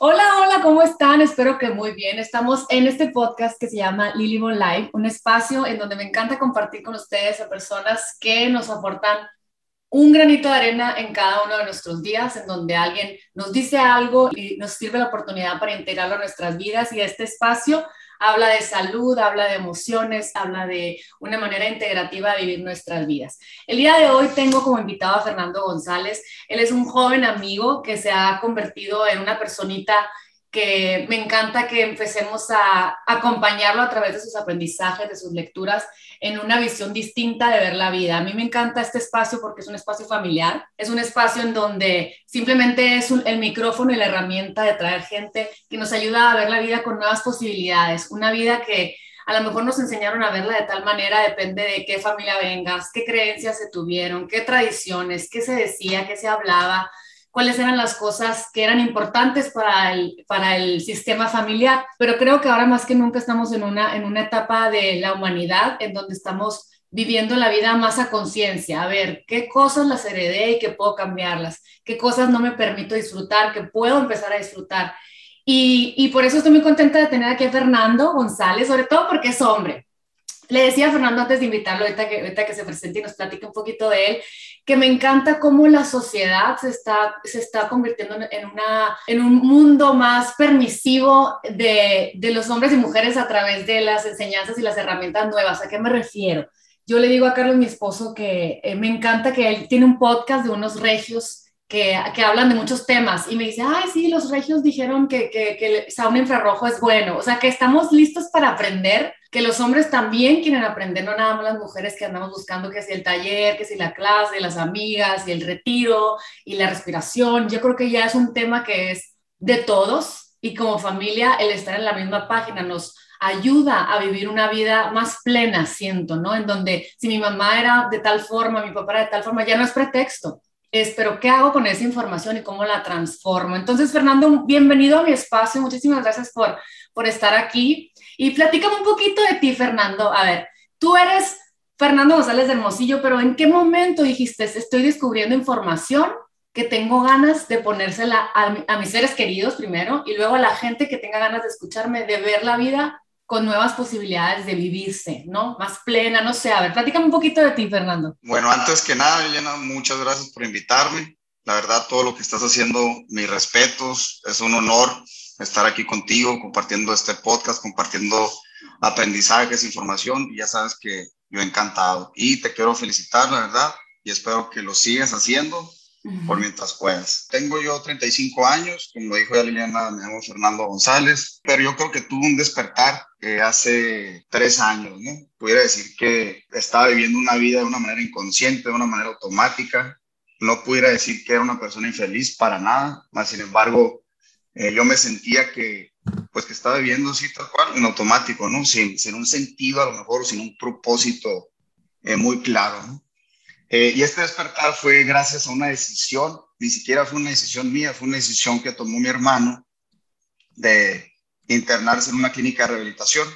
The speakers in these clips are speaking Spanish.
Hola, hola, ¿cómo están? Espero que muy bien. Estamos en este podcast que se llama Lilymon Live, un espacio en donde me encanta compartir con ustedes a personas que nos aportan un granito de arena en cada uno de nuestros días, en donde alguien nos dice algo y nos sirve la oportunidad para integrarlo a nuestras vidas. Y este espacio habla de salud, habla de emociones, habla de una manera integrativa de vivir nuestras vidas. El día de hoy tengo como invitado a Fernando González. Él es un joven amigo que se ha convertido en una personita que me encanta que empecemos a acompañarlo a través de sus aprendizajes, de sus lecturas, en una visión distinta de ver la vida. A mí me encanta este espacio porque es un espacio familiar, es un espacio en donde simplemente es el micrófono y la herramienta de traer gente que nos ayuda a ver la vida con nuevas posibilidades, una vida que a lo mejor nos enseñaron a verla de tal manera, depende de qué familia vengas, qué creencias se tuvieron, qué tradiciones, qué se decía, qué se hablaba, cuáles eran las cosas que eran importantes para el, para el sistema familiar. Pero creo que ahora más que nunca estamos en una, en una etapa de la humanidad en donde estamos viviendo la vida más a conciencia, a ver qué cosas las heredé y que puedo cambiarlas, qué cosas no me permito disfrutar, que puedo empezar a disfrutar. Y, y por eso estoy muy contenta de tener aquí a Fernando González, sobre todo porque es hombre. Le decía a Fernando antes de invitarlo, ahorita que, ahorita que se presente y nos platique un poquito de él, que me encanta cómo la sociedad se está, se está convirtiendo en, una, en un mundo más permisivo de, de los hombres y mujeres a través de las enseñanzas y las herramientas nuevas. ¿A qué me refiero? Yo le digo a Carlos, mi esposo, que eh, me encanta que él tiene un podcast de unos regios que, que, hablan de muchos temas y me dice, ay, sí, los regios dijeron que, que, que el sauna infrarrojo es bueno. O sea, que estamos listos para aprender que los hombres también quieren aprender, no nada más las mujeres que andamos buscando que si el taller, que si la clase, las amigas y el retiro y la respiración. Yo creo que ya es un tema que es de todos y como familia el estar en la misma página nos ayuda a vivir una vida más plena, siento, ¿no? En donde si mi mamá era de tal forma, mi papá era de tal forma, ya no es pretexto. Es, pero ¿qué hago con esa información y cómo la transformo? Entonces, Fernando, bienvenido a mi espacio. Muchísimas gracias por, por estar aquí. Y platícame un poquito de ti, Fernando. A ver, tú eres Fernando González de Hermosillo, pero ¿en qué momento dijiste, estoy descubriendo información que tengo ganas de ponérsela a, mis seres queridos primero y luego a la gente que tenga ganas de escucharme, de ver la vida con nuevas posibilidades de vivirse, ¿no? Más plena, no sé. A ver, platícame un poquito de ti, Fernando. Bueno, antes que nada, Elena, muchas gracias por invitarme. La verdad, todo lo que estás haciendo, mis respetos, es un honor estar aquí contigo, compartiendo este podcast, compartiendo aprendizajes, información. Y ya sabes que yo encantado. Y te quiero felicitar, la verdad, y espero que lo sigas haciendo por mientras puedas. Tengo yo 35 años, como dijo ya Liliana, me llamo Fernando González, pero yo creo que tuve un despertar eh, hace tres años, ¿no? Pudiera decir que estaba viviendo una vida de una manera inconsciente, de una manera automática. No pudiera decir que era una persona infeliz para nada, más sin embargo, eh, yo me sentía que, pues que estaba viviendo así tal cual, en automático, ¿no? Sin, sin un sentido a lo mejor, sin un propósito eh, muy claro, ¿no? Eh, y este despertar fue gracias a una decisión, ni siquiera fue una decisión mía, fue una decisión que tomó mi hermano de internarse en una clínica de rehabilitación.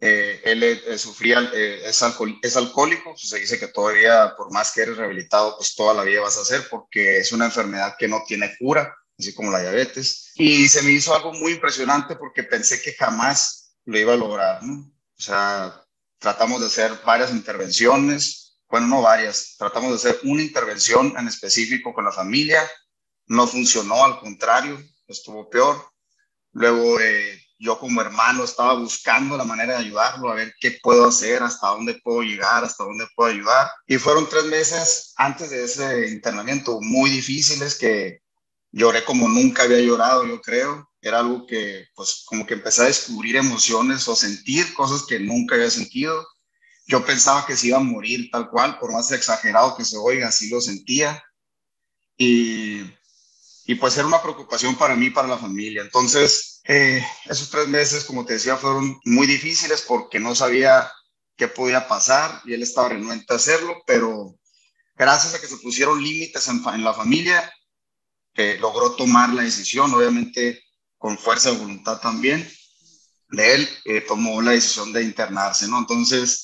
él sufría, es, es alcohólico, se dice que todavía, por más que eres rehabilitado, pues toda la vida vas a hacer porque es una enfermedad que no tiene cura así como la diabetes. Y se me hizo algo muy impresionante porque pensé que jamás lo iba a lograr, ¿no? O sea, tratamos de hacer varias intervenciones, bueno, no varias, tratamos de hacer una intervención en específico con la familia, no funcionó, al contrario, estuvo peor. Luego eh, yo como hermano estaba buscando la manera de ayudarlo, a ver qué puedo hacer, hasta dónde puedo llegar, hasta dónde puedo ayudar. Y fueron tres meses antes de ese internamiento muy difíciles que lloré como nunca había llorado, yo creo. Era algo que, pues, como que empecé a descubrir emociones o sentir cosas que nunca había sentido. Yo pensaba que se iba a morir tal cual, por más exagerado que se oiga, así lo sentía. Y, y pues era una preocupación para mí, para la familia. Entonces, eh, esos tres meses, como te decía, fueron muy difíciles porque no sabía qué podía pasar y él estaba renuente a hacerlo, pero gracias a que se pusieron límites en, en la familia, logró tomar la decisión, obviamente con fuerza de voluntad también, de él, eh, tomó la decisión de internarse, ¿no? Entonces,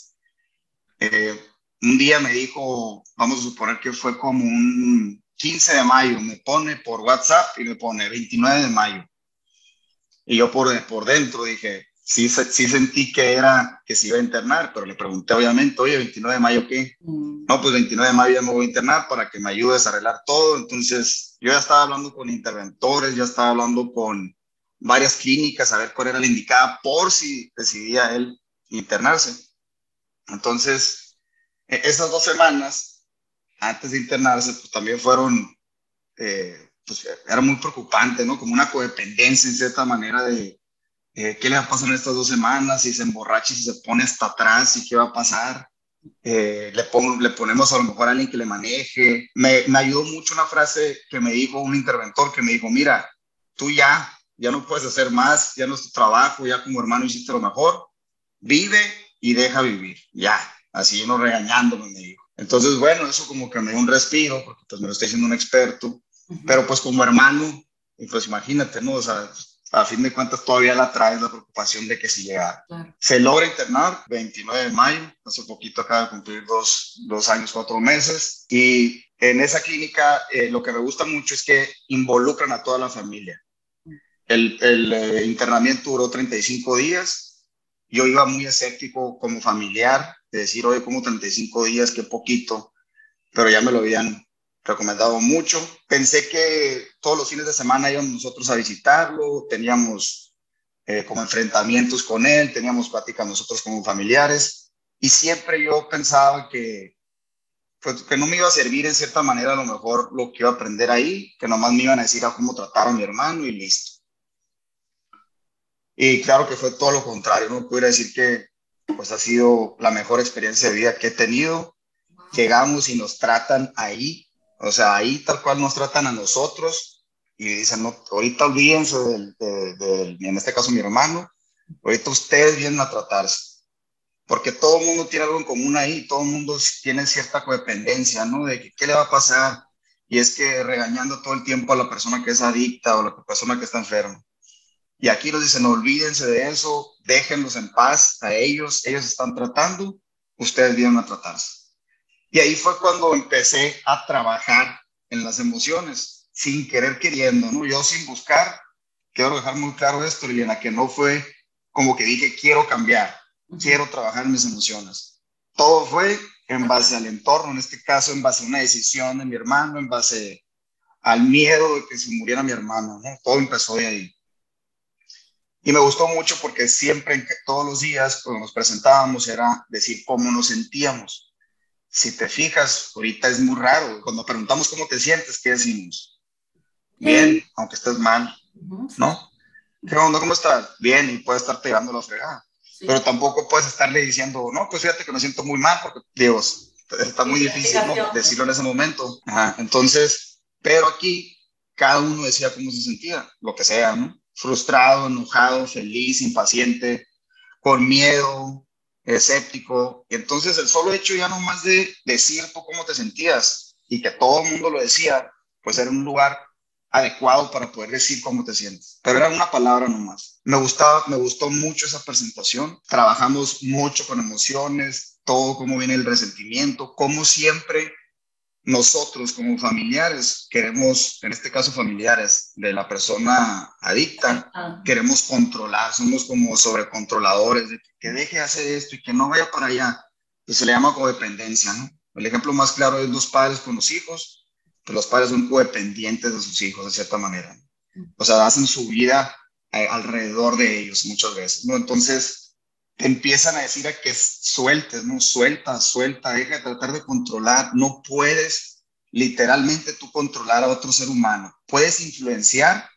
eh, un día me dijo, vamos a suponer que fue como un 15 de mayo, me pone por WhatsApp y me pone 29 de mayo. Y yo por, por dentro dije, sí, sí sentí que era que se iba a internar, pero le pregunté obviamente, oye, 29 de mayo, ¿qué? Mm. No, pues 29 de mayo ya me voy a internar para que me ayudes a arreglar todo. Entonces, yo ya estaba hablando con interventores, ya estaba hablando con varias clínicas a ver cuál era la indicada por si decidía él internarse. Entonces, e, esas dos semanas antes de internarse, pues también fueron, eh, pues era muy preocupante, ¿no? Como una codependencia en cierta manera de eh, qué le va a pasar en estas dos semanas, si se emborracha si se pone hasta atrás y qué va a pasar. Eh, le, pongo, le ponemos a lo mejor a alguien que le maneje. Me, me ayudó mucho una frase que me dijo un interventor que me dijo, mira, tú ya, ya no puedes hacer más, ya no es tu trabajo, ya como hermano hiciste lo mejor, vive y deja vivir, ya, así no regañándome, me dijo. Entonces, bueno, eso como que me dio un respiro, porque pues me lo está diciendo un experto, pero pues como hermano, pues imagínate, ¿no? O sea, a fin de cuentas todavía la trae la preocupación de que si llega. Se logra internar 29 de mayo, hace poquito acaba de cumplir dos, dos años, cuatro meses, y en esa clínica eh, lo que me gusta mucho es que involucran a toda la familia. El, el eh, internamiento duró 35 días, yo iba muy escéptico como familiar, de decir, oye, como 35 días, qué poquito, pero ya me lo habían recomendado mucho. Pensé que todos los fines de semana íbamos nosotros a visitarlo, teníamos eh, como enfrentamientos con él, teníamos pláticas nosotros como familiares, y siempre yo pensaba que, pues, que no me iba a servir en cierta manera a lo mejor lo que iba a aprender ahí, que nomás me iban a decir a cómo tratar a mi hermano y listo. Y claro que fue todo lo contrario, no pudiera decir que pues ha sido la mejor experiencia de vida que he tenido. Llegamos y nos tratan ahí, o sea, ahí tal cual nos tratan a nosotros y dicen, no, ahorita olvídense del, en este caso mi hermano, ahorita ustedes vienen a tratarse. Porque todo el mundo tiene algo en común ahí, todo el mundo tiene cierta codependencia, ¿no? De qué le va a pasar. Y es que regañando todo el tiempo a la persona que es adicta o la persona que está enferma. Y aquí nos dicen, olvídense de eso, déjenlos en paz a ellos, ellos están tratando, ustedes vienen a tratarse. Y ahí fue cuando empecé a trabajar en las emociones, sin querer queriendo, ¿no? Yo sin buscar, quiero dejar muy claro esto, Liliana, que no fue como que dije, quiero cambiar, quiero trabajar en mis emociones. Todo fue en base al entorno, en este caso en base a una decisión de mi hermano, en base al miedo de que se muriera mi hermano, ¿no? Todo empezó de ahí. Y me gustó mucho porque siempre, todos los días, cuando nos presentábamos, era decir cómo nos sentíamos. Si te fijas, ahorita es muy raro. Cuando preguntamos cómo te sientes, ¿qué decimos? Bien, aunque estés mal, ¿no? ¿Qué onda? ¿Cómo estás? Bien, y puedes estar pegando la fregada. Pero tampoco puedes estarle diciendo, no, pues fíjate que me siento muy mal, porque, Dios, está muy difícil ¿no? decirlo en ese momento. Entonces, pero aquí cada uno decía cómo se sentía, lo que sea, ¿no? Frustrado, enojado, feliz, impaciente, con miedo, escéptico. Y entonces el solo hecho ya no más de decir tú cómo te sentías y que todo el mundo lo decía, pues era un lugar adecuado para poder decir cómo te sientes. Pero era una palabra nomás. Me gustaba, me gustó mucho esa presentación. Trabajamos mucho con emociones, todo cómo viene el resentimiento, como siempre nosotros como familiares queremos, en este caso familiares de la persona adicta, ah. queremos controlar, somos como sobrecontroladores de que, deje hacer esto y que no vaya para allá, que se le llama codependencia, ¿no? El ejemplo más claro es los padres con los hijos, que los padres son codependientes de sus hijos de cierta manera. O sea, hacen su vida eh, alrededor de ellos muchas veces, ¿no? Entonces, te empiezan a decir a que sueltes, ¿no? Suelta, suelta, deja de tratar de controlar. No puedes literalmente tú controlar a otro ser humano. Puedes influenciar,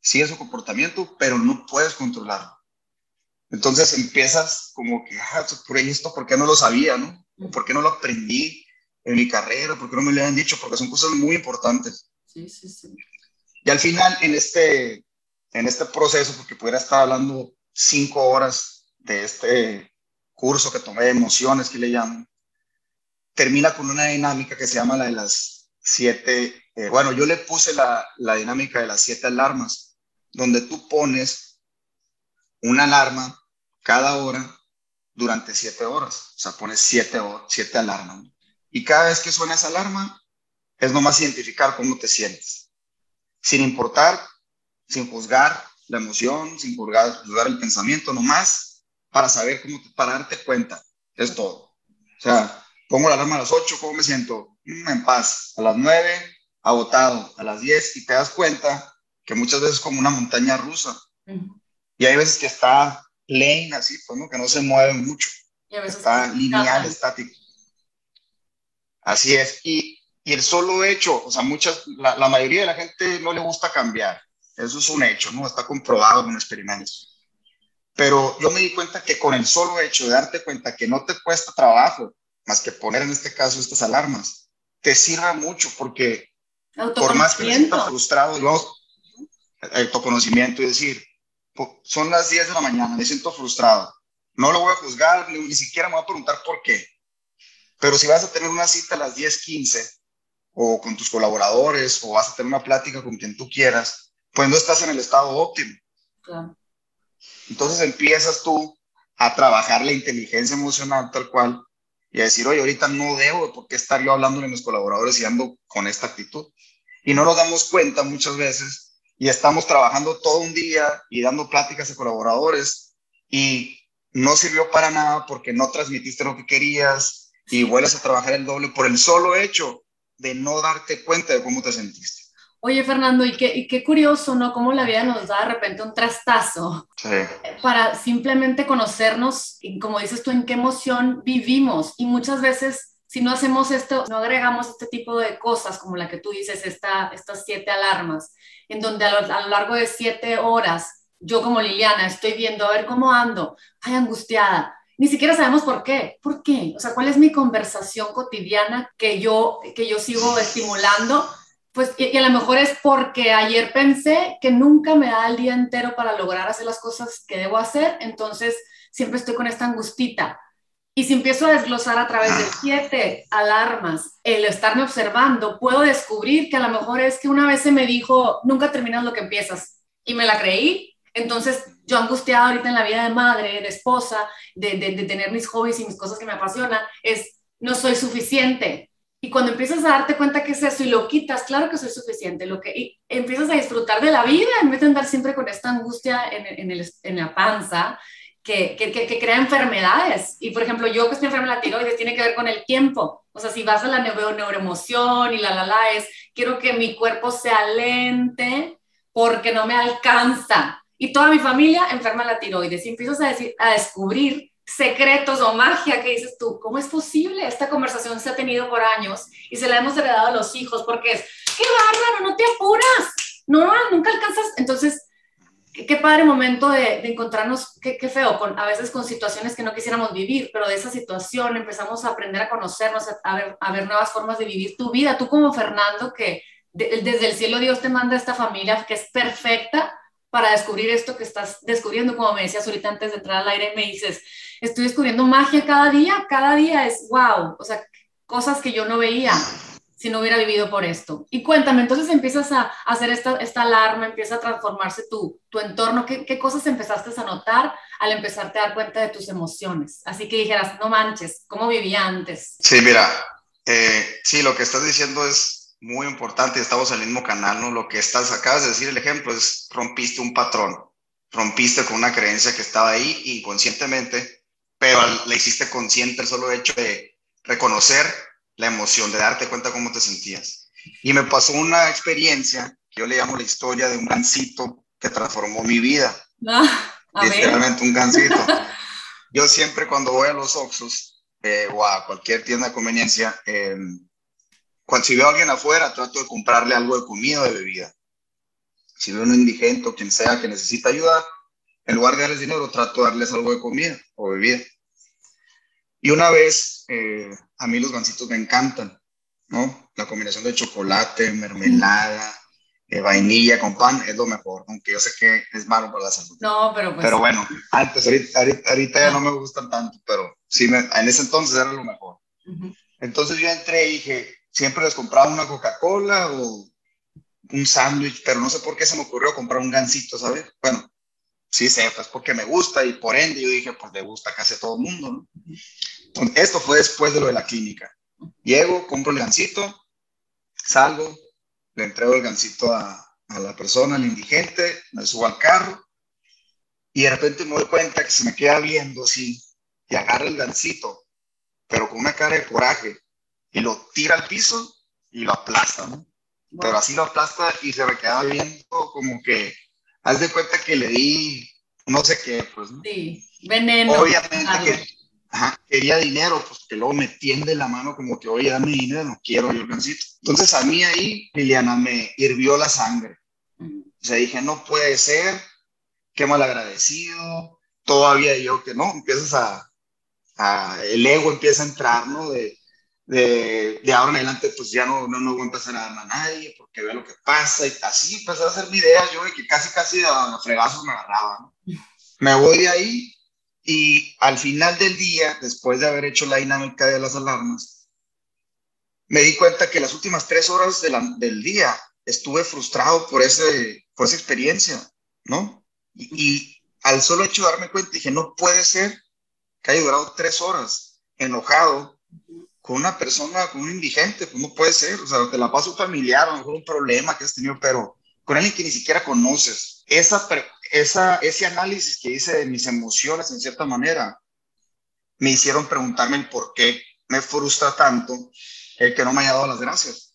sí, es su comportamiento, pero no puedes controlarlo. Entonces empiezas como que, ah, por esto, ¿por qué no lo sabía, no? ¿Por qué no lo aprendí en mi carrera? ¿Por qué no me lo habían dicho? Porque son cosas muy importantes. Sí, sí, sí. Y al final, en este, en este proceso, porque pudiera estar hablando cinco horas de este curso que tomé emociones, que le llamo, termina con una dinámica que se llama la de las siete, eh, bueno, yo le puse la, la dinámica de las siete alarmas, donde tú pones una alarma cada hora durante siete horas, o sea, pones siete, siete alarmas. Y cada vez que suena esa alarma, es nomás identificar cómo te sientes, sin importar, sin juzgar la emoción, sin juzgar, juzgar el pensamiento, nomás para saber cómo, para darte cuenta, es todo. O sea, pongo la alarma a las 8, ¿cómo me siento? Mm, en paz. A las 9, agotado. A las 10, y te das cuenta que muchas veces es como una montaña rusa. Y hay veces que está plain, así, pues, ¿no? Que no se mueve mucho. Y a veces está lineal, estático. Así es. Y, y, el solo hecho, o sea, muchas, la, la, mayoría de la gente no le gusta cambiar. Eso es un hecho, ¿no? Está comprobado con experimentos. Pero yo me di cuenta que con el solo hecho de darte cuenta que no te cuesta trabajo, más que poner en este caso estas alarmas, te sirve mucho porque por más que me sienta frustrado, yo, autoconocimiento y decir, son las 10 de la mañana, me siento frustrado. No lo voy a juzgar, ni, ni siquiera me voy a preguntar por qué. Pero si vas a tener una cita a las 10:15 o con tus colaboradores o vas a tener una plática con quien tú quieras, pues no estás en el estado óptimo. Entonces empiezas tú a trabajar la inteligencia emocional tal cual y a decir, oye, ahorita no debo, ¿por qué estar yo hablando de mis colaboradores y ando con esta actitud? Y no nos damos cuenta muchas veces y estamos trabajando todo un día y dando pláticas a colaboradores y no sirvió para nada porque no transmitiste lo que querías y vuelves a trabajar el doble por el solo hecho de no darte cuenta de cómo te sentiste. Oye, Fernando, y qué, y qué curioso, ¿no? Cómo la vida nos da de repente un trastazo sí. para simplemente conocernos, y como dices tú, en qué emoción vivimos. Y muchas veces, si no hacemos esto, no agregamos este tipo de cosas, como la que tú dices, esta, estas siete alarmas, en donde a lo, a lo largo de siete horas, yo como Liliana estoy viendo a ver cómo ando, ay, angustiada, ni siquiera sabemos por qué. ¿Por qué? O sea, ¿cuál es mi conversación cotidiana que yo, que yo sigo estimulando? Pues, y, a lo mejor es porque ayer pensé que nunca me da el día entero para lograr hacer las cosas que debo hacer, entonces siempre estoy con esta angustita. Y si empiezo a desglosar a través de siete alarmas, el estarme observando, puedo descubrir que a lo mejor es que una vez se me dijo, nunca terminas lo que empiezas. Y me la creí. Entonces, yo angustiada ahorita en la vida de madre, de esposa, de, de, de tener mis hobbies y mis cosas que me apasionan, es, no soy suficiente. Y cuando empiezas a darte cuenta que es eso y lo quitas, claro que soy suficiente, lo que, y empiezas a disfrutar de la vida en vez de andar siempre con esta angustia en, en, el, en la panza que, que, que, crea enfermedades. Y por ejemplo, yo que estoy enferma de la tiroides tiene que ver con el tiempo. O sea, si vas a la neuro, neuroemoción y la la la es, quiero que mi cuerpo sea lente porque no me alcanza. Y toda mi familia enferma de la tiroides. Y empiezas a, decir, a descubrir secretos o magia que dices tú, ¿cómo es posible? Esta conversación se ha tenido por años y se la hemos heredado a los hijos porque es, qué bárbaro, no te apuras, no, nunca alcanzas. Entonces, qué, padre momento de, encontrarnos, qué, qué, feo, con, a veces con situaciones que no quisiéramos vivir, pero de esa situación empezamos a aprender a conocernos, a, a ver nuevas formas de vivir tu vida. Tú como Fernando, que desde el cielo Dios te manda esta familia que es perfecta para descubrir esto que estás descubriendo, como me decías ahorita antes de entrar al aire, me dices, estoy descubriendo magia cada día, cada día es wow, o sea, cosas que yo no veía si no hubiera vivido por esto. Y cuéntame, entonces empiezas a hacer esta, alarma, empieza a transformarse tu, tu entorno, ¿Qué, ¿Qué, cosas empezaste a notar al empezarte a dar cuenta de tus emociones? Así que dijeras, no manches, ¿cómo vivía antes? Sí, mira, eh, sí, lo que estás diciendo es muy importante, estamos en el mismo canal, ¿no? Lo que estás, acabas de decir, el ejemplo es, rompiste un patrón, rompiste con una creencia que estaba ahí inconscientemente pero le hiciste consciente el solo hecho de reconocer la emoción, de darte cuenta cómo te sentías. Y me pasó una experiencia que yo le llamo la historia de un gansito que transformó mi vida. Ah, Literalmente un gansito. Yo siempre cuando voy a los Oxos eh, o a cualquier tienda de conveniencia, eh, cuando si veo a alguien afuera, trato de comprarle algo de comida o de bebida. Si veo a un indigente o quien sea que necesita ayuda, en lugar de darles dinero, trato de darles algo de comida o bebida. Y una vez, eh, a mí los gancitos me encantan, ¿no? La combinación de chocolate, mermelada, eh, vainilla con pan es lo mejor, aunque yo sé que es malo para la salud. No, pero pues... Pero bueno, antes, ahorita, ahorita, ya no me gustan tanto, pero sí, me, en ese entonces era lo mejor. Entonces yo entré y dije, siempre les compraba una Coca-Cola o un sándwich, pero no sé por qué se me ocurrió comprar un gansito, ¿sabes? Bueno, sí sé, pues porque me gusta y por ende yo dije, pues le gusta casi todo el mundo, ¿no? Esto fue después de lo de la clínica. Llego, compro el gancito salgo, le entrego el gancito a, a la persona, al indigente, me subo al carro y de repente me doy cuenta que se me queda viendo así y agarra el gancito, pero con una cara de coraje y lo tira al piso y lo aplasta, ¿no? Pero así lo aplasta y se me queda viendo como que, haz de cuenta que le di no sé qué, pues. ¿no? Sí, veneno. Obviamente que ajá, quería dinero, pues que luego me tiende la mano como que, oye, dame dinero, no quiero yo gancito. Entonces a mí ahí, Liliana, me hirvió la sangre. O sea, dije, no puede ser, qué mal agradecido, todavía yo que no, empiezas a, a, el ego empieza a entrar, ¿no? De, de, de, ahora en adelante, pues ya no, no, no voy a empezar a dar a nadie porque veo lo que pasa y así empecé a hacer mi idea yo que casi, casi a fregazos me agarraba. Me voy de ahí y al final del día, después de haber hecho la dinámica de las alarmas, me di cuenta que las últimas tres horas de del día estuve frustrado por, ese, por esa experiencia, ¿no? Y, y, al solo hecho de darme cuenta, dije, no puede ser que haya durado tres horas enojado con una persona, con un indigente, pues no puede ser, o sea, te la paso familiar, a lo mejor un problema que has tenido, pero con alguien que ni siquiera conoces. Esa, esa, ese análisis que hice de mis emociones, en cierta manera, me hicieron preguntarme el por qué me frustra tanto el que no me haya dado las gracias.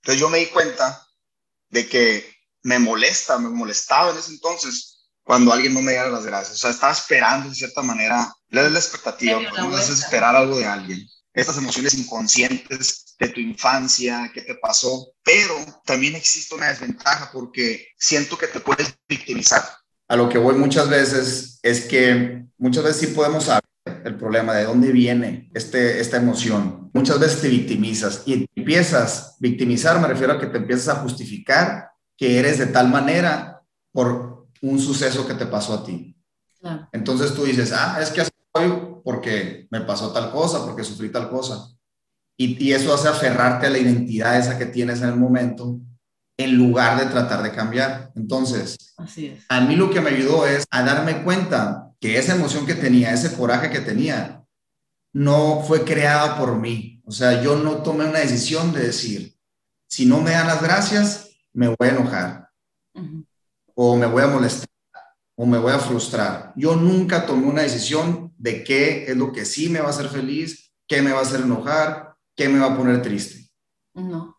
Entonces yo me di cuenta de que me molesta, me molestaba en ese entonces cuando alguien no me diera las gracias. O sea, estaba esperando en cierta manera, le la expectativa, no es esperar algo de alguien. Estas emociones inconscientes de tu infancia, qué te pasó, pero también existe una desventaja porque siento que te puedes victimizar. A lo que voy muchas veces es que muchas veces sí podemos saber el problema, de dónde viene este, esta emoción. Muchas veces te victimizas y empiezas a victimizar, me refiero a que te empiezas a justificar que eres de tal manera por un suceso que te pasó a ti. Claro. Entonces tú dices, ah, es que soy porque me pasó tal cosa, porque sufrí tal cosa. Y, y, eso hace aferrarte a la identidad esa que tienes en el momento en lugar de tratar de cambiar. Entonces, Así es. a mí lo que me ayudó es a darme cuenta que esa emoción que tenía, ese coraje que tenía, no fue creada por mí. O sea, yo no tomé una decisión de decir, si no me dan las gracias, me voy a enojar uh -huh. o me voy a molestar o me voy a frustrar. Yo nunca tomé una decisión de qué es lo que sí me va a hacer feliz, qué me va a hacer enojar, qué me va a poner triste. No.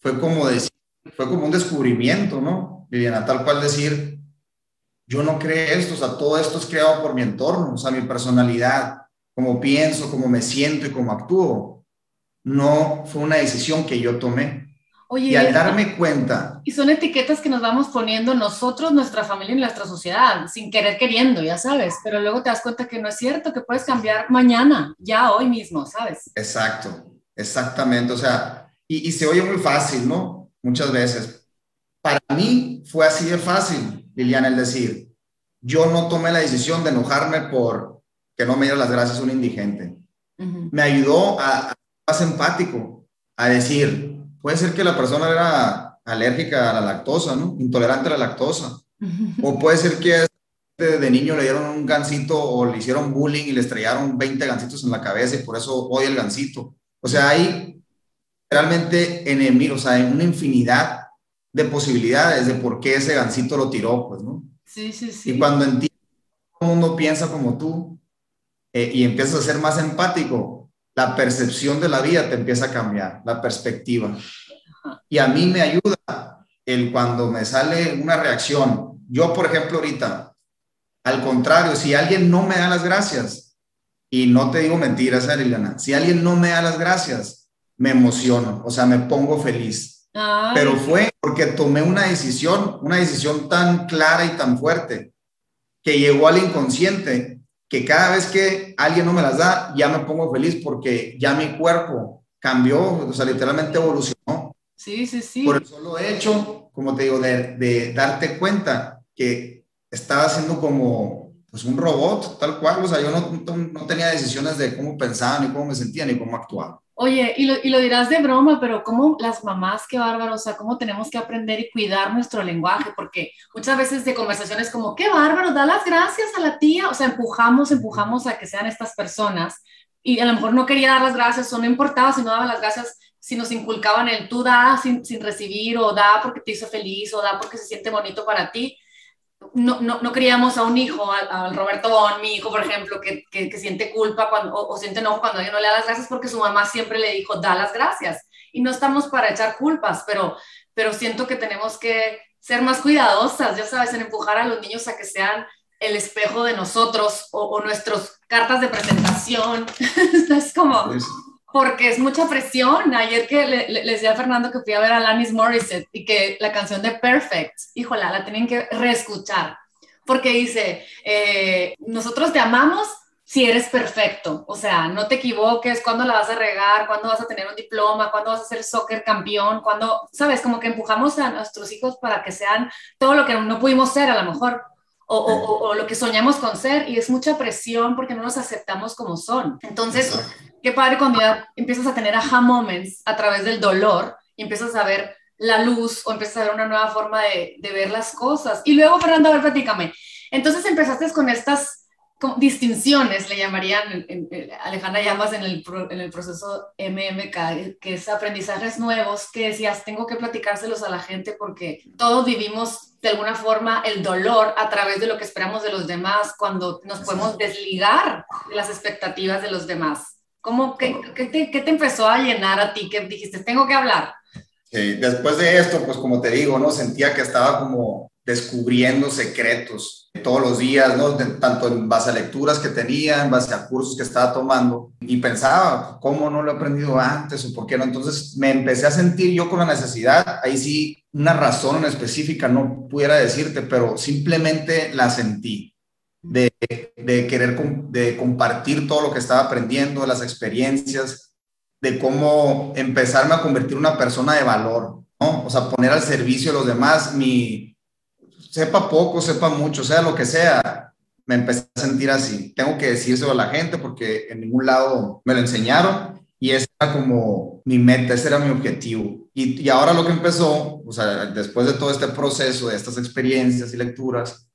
Fue como decir, fue como un descubrimiento, ¿no? Viviana, tal cual decir, yo no creé esto, o sea, todo esto es creado por mi entorno, o sea, mi personalidad, cómo pienso, cómo me siento y cómo actúo. No fue una decisión que yo tomé. Oye, y al darme cuenta. Y son etiquetas que nos vamos poniendo nosotros, nuestra familia y nuestra sociedad, sin querer queriendo, ya sabes, pero luego te das cuenta que no es cierto, que puedes cambiar mañana, ya hoy mismo, ¿sabes? Exacto, exactamente, o sea, y, y se oye muy fácil, ¿no? Muchas veces. Para mí fue así de fácil, Liliana, el decir, yo no tomé la decisión de enojarme por que no me diera las gracias un indigente. Uh -huh. Me ayudó a, a más empático, a decir, puede ser que la persona era alérgica a la lactosa, ¿no? Intolerante a la lactosa. O puede ser que de, niño le dieron un gansito o le hicieron bullying y le estrellaron 20 gansitos en la cabeza y por eso odia el gansito. O sea, hay realmente enemigos, o sea, hay una infinidad de posibilidades de por qué ese gansito lo tiró, pues, ¿no? Sí, sí, sí. Y cuando entiendes todo el mundo piensa como tú eh, y empiezas a ser más empático, la percepción de la vida te empieza a cambiar, la perspectiva. Y a mí me ayuda el cuando me sale una reacción. Yo, por ejemplo, ahorita, al contrario, si alguien no me da las gracias, y no te digo mentiras, Liliana, si alguien no me da las gracias, me emociono, o sea, me pongo feliz. Ay. Pero fue porque tomé una decisión, una decisión tan clara y tan fuerte, que llegó al inconsciente que cada vez que alguien no me las da, ya me pongo feliz porque ya mi cuerpo cambió, o sea, literalmente evolucionó. Sí, sí, sí. Por el solo hecho, como te digo, de, de darte cuenta que estaba haciendo como pues, un robot, tal cual, o sea, yo no, no, tenía decisiones de cómo pensaba, ni cómo me sentía, ni cómo actuaba. Oye, y lo, y lo dirás de broma, pero como las mamás, qué bárbaro, o sea, cómo tenemos que aprender y cuidar nuestro lenguaje, porque muchas veces de conversaciones como, qué bárbaro, da las gracias a la tía, o sea, empujamos, empujamos a que sean estas personas, y a lo mejor no quería dar las gracias o no importaba si no daba las gracias, si nos inculcaban el tú da sin, sin recibir o da porque te hizo feliz o da porque se siente bonito para ti. No, no, no queríamos a un hijo, al Roberto Bon, mi hijo, por ejemplo, que, que, siente culpa cuando, o, siente enojo cuando alguien no le da las gracias porque su mamá siempre le dijo, da las gracias. Y no estamos para echar culpas, pero, pero siento que tenemos que ser más cuidadosas, ya sabes, en empujar a los niños a que sean el espejo de nosotros o, o nuestras cartas de presentación. es como, porque es mucha presión. Ayer que le, le, decía a Fernando que fui a ver a Alanis Morissette y que la canción de Perfect, híjola, la tienen que reescuchar, porque dice, eh, nosotros te amamos si eres perfecto, o sea, no te equivoques, cuándo la vas a regar, cuándo vas a tener un diploma, cuándo vas a ser soccer campeón, cuando, sabes, como que empujamos a nuestros hijos para que sean todo lo que no pudimos ser a lo mejor. O, o, o, lo que soñamos con ser y es mucha presión porque no nos aceptamos como son. Entonces, qué padre cuando ya empiezas a tener aha moments a través del dolor y empiezas a ver la luz o empiezas a ver una nueva forma de, de ver las cosas. Y luego, Fernando, a ver, platícame. Entonces empezaste con estas distinciones, le llamarían Alejandra Llamas en el, en el proceso MMK, que es aprendizajes nuevos, que decías, tengo que platicárselos a la gente porque todos vivimos de alguna forma el dolor a través de lo que esperamos de los demás cuando nos podemos desligar de las expectativas de los demás. ¿Cómo, qué, qué, te, qué te empezó a llenar a ti que dijiste, tengo que hablar? después de esto, pues como te digo, ¿no? Sentía que estaba como descubriendo secretos todos los días, ¿no? tanto en base a lecturas que tenía, en base a cursos que estaba tomando, y pensaba, ¿cómo no lo he aprendido antes o por qué no? Entonces me empecé a sentir yo con la necesidad, ahí sí, una razón específica no pudiera decirte, pero simplemente la sentí, de, querer de compartir todo lo que estaba aprendiendo, las experiencias, de cómo empezarme a convertir una persona de valor, ¿no? O sea, poner al servicio de los demás mi sepa poco, sepa mucho, sea lo que sea, me empecé a sentir así. Tengo que decírselo a la gente porque en ningún lado me lo enseñaron y esa era como mi meta, ese era mi objetivo. Y, y ahora lo que empezó, o sea, después de todo este proceso, de estas experiencias y lecturas,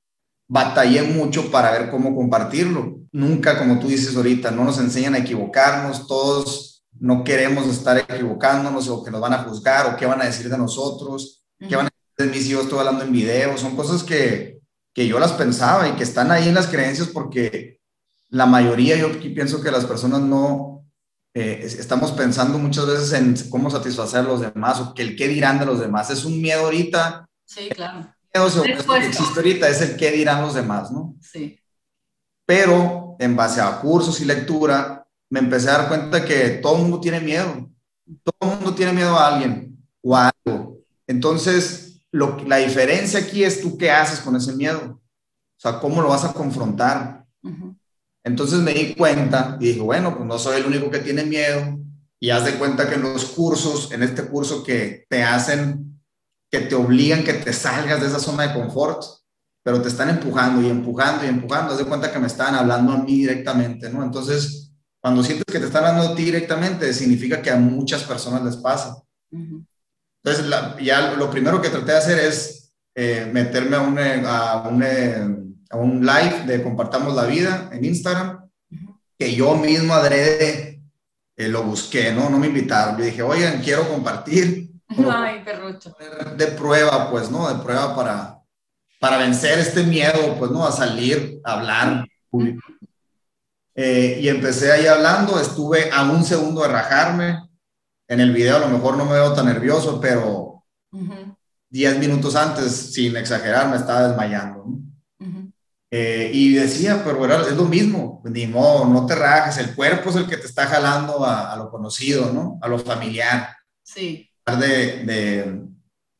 batallé mucho para ver cómo compartirlo. Nunca, como tú dices ahorita, no nos enseñan a equivocarnos, todos no queremos estar equivocándonos o que nos van a juzgar o qué van a decir de nosotros, qué van a de mis hijos estoy hablando en video, son cosas que, que yo las pensaba y que están ahí en las creencias porque la mayoría yo pienso que las personas no eh, estamos pensando muchas veces en cómo satisfacer a los demás o que el qué dirán de los demás. Es un miedo ahorita. Sí, claro. El miedo que existe ahorita es el qué dirán los demás, ¿no? Sí. Pero en base a cursos y lectura, me empecé a dar cuenta que todo el mundo tiene miedo. Todo el mundo tiene miedo a alguien o a algo. Entonces, la diferencia aquí es tú qué haces con ese miedo. O sea, cómo lo vas a confrontar. Entonces me di cuenta y dije, bueno, pues no soy el único que tiene miedo. Y haz de cuenta que en los cursos, en este curso que te hacen, que te obligan que te salgas de esa zona de confort, pero te están empujando y empujando y empujando. Haz de cuenta que me estaban hablando a mí directamente, ¿no? Entonces, cuando sientes que te están hablando a ti directamente, significa que a muchas personas les pasa. Entonces, ya lo primero que traté de hacer es eh, meterme a un, eh, a, un, eh, a un, live de Compartamos la Vida en Instagram, que yo mismo adrede lo busqué, ¿no? No me invitaron. Yo dije, oigan, quiero compartir. Ay, perrucho. De prueba, pues, ¿no? De prueba para, para vencer este miedo, pues, ¿no? A salir, a hablar público. y empecé ahí hablando, estuve a un segundo de rajarme, en el video a lo mejor no me veo tan nervioso, pero 10 minutos antes, sin exagerar, me estaba desmayando. Eh, y decía, pero es lo mismo, ni modo, no te rajes, el cuerpo es el que te está jalando a, lo conocido, ¿no? A lo familiar. Sí. De, de,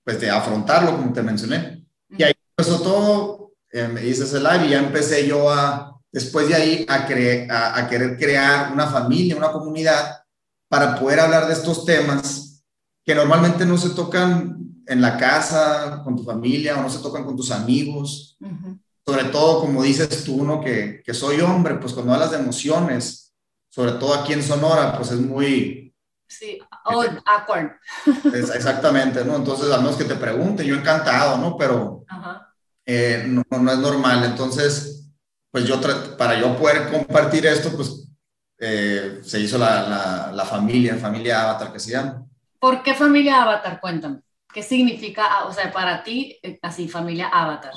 pues de afrontarlo, como te mencioné. Y ahí empezó todo, eh, me hice ese live y ya empecé yo a, después de ahí, a, a, a querer crear una familia, una comunidad para poder hablar de estos temas que normalmente no se tocan en la casa, con tu familia, o no se tocan con tus amigos. Sobre todo, como dices tú, ¿no? Que, que, soy hombre, pues cuando hablas de emociones, sobre todo aquí en Sonora, pues es muy... Sí, oh, awkward. exactamente, ¿no? Entonces, a menos que te pregunte, yo encantado, ¿no? Pero eh, no, no, es normal. Entonces, pues yo, para yo poder compartir esto, pues eh, se hizo la, la, familia, familia Avatar que se llama. ¿Por qué familia Avatar? Cuéntame. ¿Qué significa, o sea, para ti, eh, así, familia Avatar?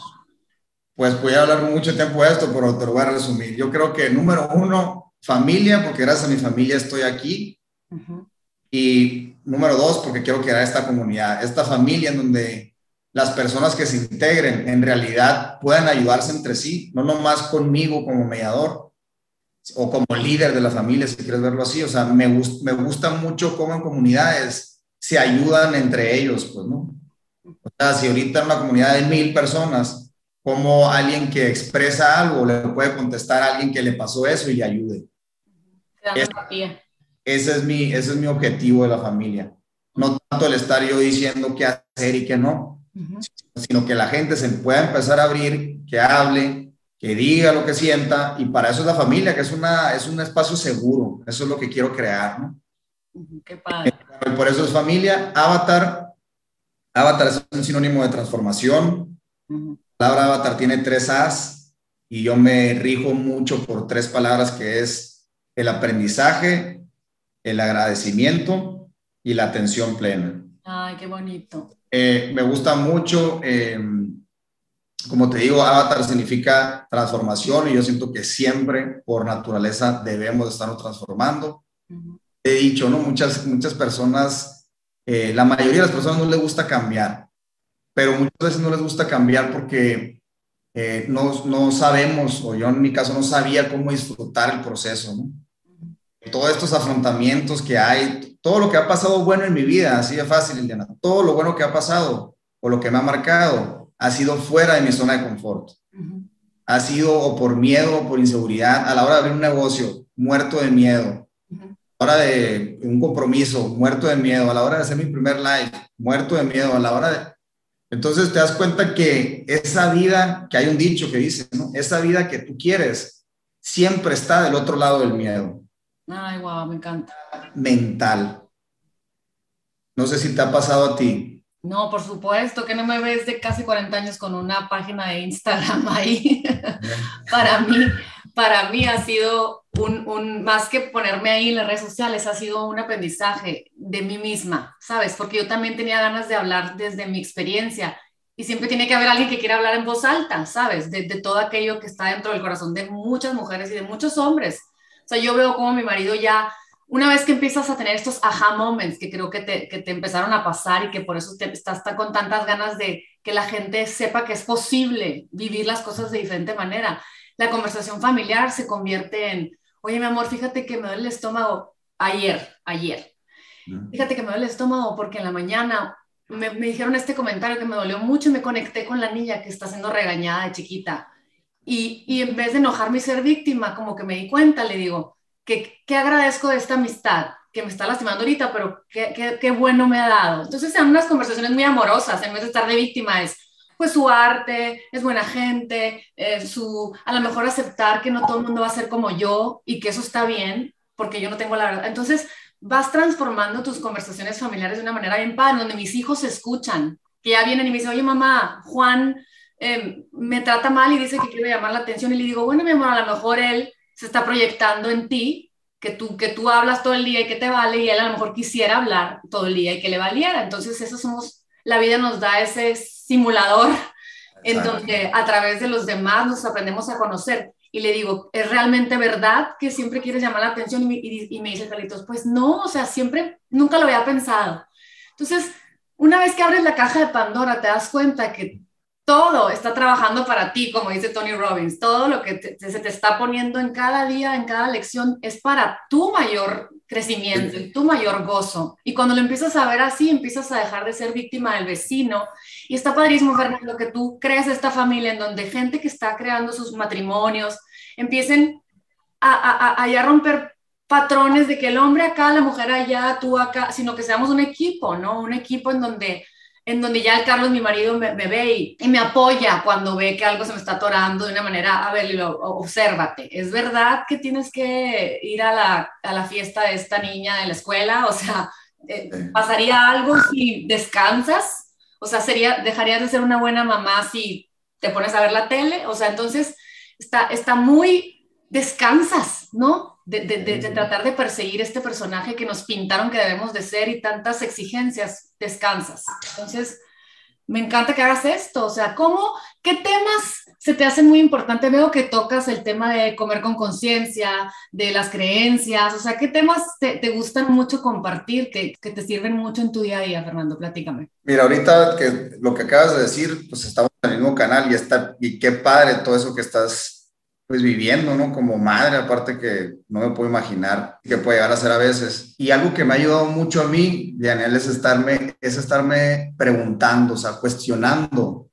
Pues voy a hablar mucho tiempo de esto, pero te lo voy a resumir. Yo creo que número uno, familia, porque gracias a mi familia estoy aquí. Y número dos, porque quiero crear esta comunidad, esta familia en donde las personas que se integren en realidad puedan ayudarse entre sí, no nomás conmigo como mediador o como líder de la familia, si quieres verlo así. O sea, me, me gusta mucho cómo en comunidades se ayudan entre ellos, pues, ¿no? O sea, si ahorita en una comunidad de mil personas, como alguien que expresa algo le puede contestar a alguien que le pasó eso y ayude. Ese, es mi, ese es mi objetivo de la familia. No tanto el estar yo diciendo qué hacer y qué no, sino que la gente se pueda empezar a abrir, que hable, que diga lo que sienta, y para eso es la familia, que es, una, es un espacio seguro. Eso es lo que quiero crear, ¿no? Qué padre. Por eso es familia. Avatar. Avatar es un sinónimo de transformación. La palabra avatar tiene tres A's y yo me rijo mucho por tres palabras que es el aprendizaje, el agradecimiento y la atención plena. Ay, qué bonito. Eh, me gusta mucho, eh, como te digo, avatar significa transformación y yo siento que siempre por naturaleza debemos de estarnos transformando. He dicho, ¿no? Muchas, muchas personas, eh, la mayoría de las personas no les gusta cambiar, pero muchas veces no les gusta cambiar porque no, no sabemos, o yo en mi caso no sabía cómo disfrutar el proceso, ¿no? Todos estos afrontamientos que hay, todo lo que ha pasado bueno en mi vida, así de fácil, Liliana, todo lo bueno que ha pasado o lo que me ha marcado ha sido fuera de mi zona de confort. Ha sido o por miedo o por inseguridad, a la hora de abrir un negocio, muerto de miedo. A la hora de un compromiso, muerto de miedo. A la hora de hacer mi primer live, muerto de miedo. A la hora de... Entonces te das cuenta que esa vida, que hay un dicho que dice, ¿no? Esa vida que tú quieres, siempre está del otro lado del miedo. Ay, wow, me encanta. Mental. No sé si te ha pasado a ti. No, por supuesto, que no me ves de casi 40 años con una página de Instagram ahí. para mí, para mí ha sido un, un, más que ponerme ahí en las redes sociales, ha sido un aprendizaje de mí misma, ¿sabes? Porque yo también tenía ganas de hablar desde mi experiencia y siempre tiene que haber alguien que quiera hablar en voz alta, ¿sabes? De, de todo aquello que está dentro del corazón de muchas mujeres y de muchos hombres sea, yo veo como mi marido ya, una vez que empiezas a tener estos aha moments que creo que te, que te empezaron a pasar y que por eso te, estás con tantas ganas de que la gente sepa que es posible vivir las cosas de diferente manera. La conversación familiar se convierte en, oye, mi amor, fíjate que me duele el estómago ayer, ayer. Fíjate que me duele el estómago porque en la mañana me, me, dijeron este comentario que me dolió mucho y me conecté con la niña que está siendo regañada de chiquita. Y, y, en vez de enojarme y ser víctima, como que me di cuenta, le digo, que, que agradezco de esta amistad, que me está lastimando ahorita, pero qué, qué, bueno me ha dado. Entonces, sean unas conversaciones muy amorosas, en vez de estar de víctima, es pues su arte, es buena gente, eh, su, a lo mejor aceptar que no todo el mundo va a ser como yo y que eso está bien, porque yo no tengo la verdad. Entonces, vas transformando tus conversaciones familiares de una manera bien padre, donde mis hijos se escuchan, que ya vienen y me dicen, oye mamá, Juan Em, me trata mal y dice que quiere llamar la atención y le digo, bueno, mi amor, a lo mejor él se está proyectando en ti, que tú, que tú hablas todo el día y que te vale, y él a lo mejor quisiera hablar todo el día y que le valiera. Entonces, eso somos, la vida nos da ese simulador en donde a través de los demás nos aprendemos a conocer. Y le digo, ¿es realmente verdad que siempre quieres llamar la atención? Y, y me dice Carlitos, pues no, o sea, siempre, nunca lo había pensado. Entonces, una vez que abres la caja de Pandora, te das cuenta que todo está trabajando para ti, como dice Tony Robbins. Todo lo que se te está poniendo en cada día, en cada lección, es para tu mayor crecimiento y tu mayor gozo. Y cuando lo empiezas a ver así, empiezas a dejar de ser víctima del vecino. Y está padrísimo, Fernando, que tú crees esta familia en donde gente que está creando sus matrimonios empiecen a, a, a, romper patrones de que el hombre acá, la mujer allá, tú acá, sino que seamos un equipo, ¿no? Un equipo en donde en donde ya el Carlos, mi marido, me, ve y, me apoya cuando ve que algo se me está atorando de una manera, a ver, obsérvate, ¿es verdad que tienes que ir a la, a la fiesta de esta niña de la escuela? O sea, eh, ¿pasaría algo si descansas? O sea, sería, ¿dejarías de ser una buena mamá si te pones a ver la tele? O sea, entonces está, está muy, descansas, ¿no? De, de, de, tratar de perseguir este personaje que nos pintaron que debemos de ser y tantas exigencias, descansas. Entonces, me encanta que hagas esto, o sea, ¿cómo, qué temas se te hacen muy importantes? Veo que tocas el tema de comer con conciencia, de las creencias, o sea, ¿qué temas te, te gustan mucho compartir, que, que, te sirven mucho en tu día a día, Fernando? Platícame. Mira, ahorita que lo que acabas de decir, pues estamos en el mismo canal y, está, y qué padre todo eso que estás pues viviendo, ¿no? Como madre, aparte que no me puedo imaginar qué puede llegar a ser a veces. Y algo que me ha ayudado mucho a mí, Daniel, es estarme, es estarme preguntando, o sea, cuestionando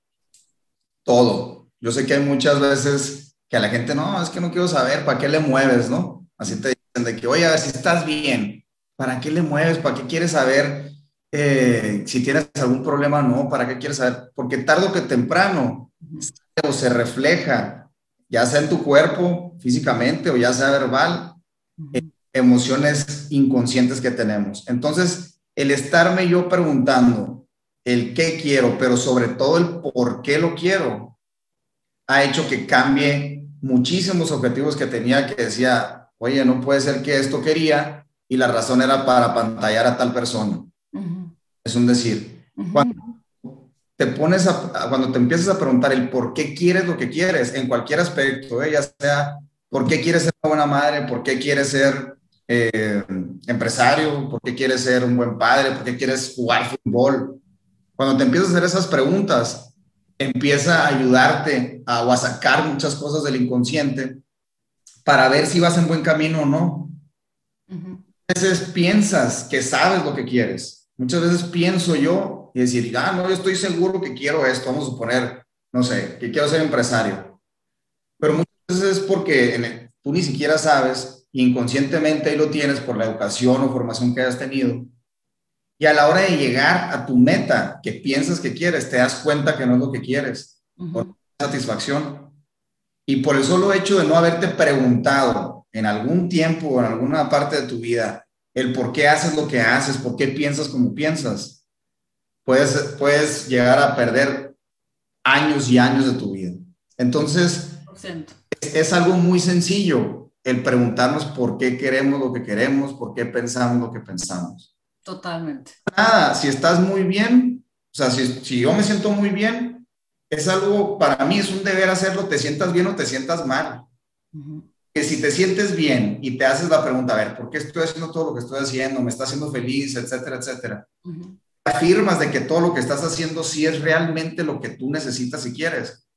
todo. Yo sé que hay muchas veces que a la gente, no, es que no quiero saber, ¿para qué le mueves, no? Así te dicen de que, oye, a ver si estás bien, ¿para qué le mueves? ¿Para qué quieres saber eh, si tienes algún problema o no? ¿Para qué quieres saber? Porque tarde o que temprano o se refleja ya sea en tu cuerpo, físicamente o ya sea verbal, eh, emociones inconscientes que tenemos. Entonces, el estarme yo preguntando el qué quiero, pero sobre todo el por qué lo quiero, ha hecho que cambie muchísimos objetivos que tenía que decía, oye, no puede ser que esto quería y la razón era para pantallar a tal persona. Es un decir. Cuando te pones a, cuando te empiezas a preguntar el por qué quieres lo que quieres, en cualquier aspecto, ¿eh? ya sea por qué quieres ser una buena madre, por qué quieres ser eh, empresario, por qué quieres ser un buen padre, por qué quieres jugar fútbol. Cuando te empiezas a hacer esas preguntas, empieza a ayudarte a, o a sacar muchas cosas del inconsciente para ver si vas en buen camino o no. A veces piensas que sabes lo que quieres. Muchas veces pienso yo y decir, ah, no, yo estoy seguro que quiero esto, vamos a suponer, no sé, que quiero ser empresario. Pero muchas veces es porque tú ni siquiera sabes, inconscientemente ahí lo tienes por la educación o formación que hayas tenido. Y a la hora de llegar a tu meta que piensas que quieres, te das cuenta que no es lo que quieres. Por satisfacción. Y por el solo hecho de no haberte preguntado en algún tiempo o en alguna parte de tu vida el por qué haces lo que haces, por qué piensas como piensas, puedes, puedes llegar a perder años y años de tu vida. Entonces, es, es algo muy sencillo el preguntarnos por qué queremos lo que queremos, por qué pensamos lo que pensamos. Totalmente. Nada, si estás muy bien, o sea, si, si yo me siento muy bien, es algo, para mí es un deber hacerlo, te sientas bien o te sientas mal. Que si te sientes bien y te haces la pregunta, a ver, ¿por qué estoy haciendo todo lo que estoy haciendo? ¿Me está haciendo feliz? Etcétera, etcétera afirmas de que todo lo que estás haciendo sí es realmente lo que tú necesitas y quieres,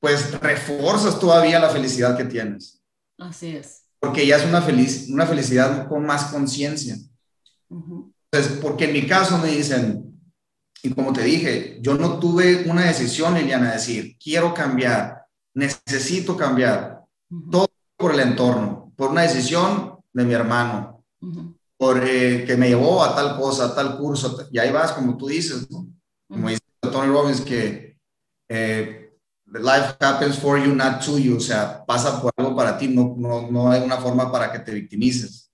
pues reforzas todavía la felicidad que tienes. Así es. Porque ya es una, feliz, una felicidad con más conciencia. Entonces, porque en mi caso me dicen, y como te dije, yo no tuve una decisión, Liliana, de decir, quiero cambiar, necesito cambiar. Todo por el entorno, por una decisión de mi hermano, eh, que me llevó a tal cosa, a tal curso, y ahí vas, como tú dices, ¿no? Como dice Tony Robbins, que eh, life happens for you, not to you, o sea, pasa por algo para ti, no, no, no hay una forma para que te victimices.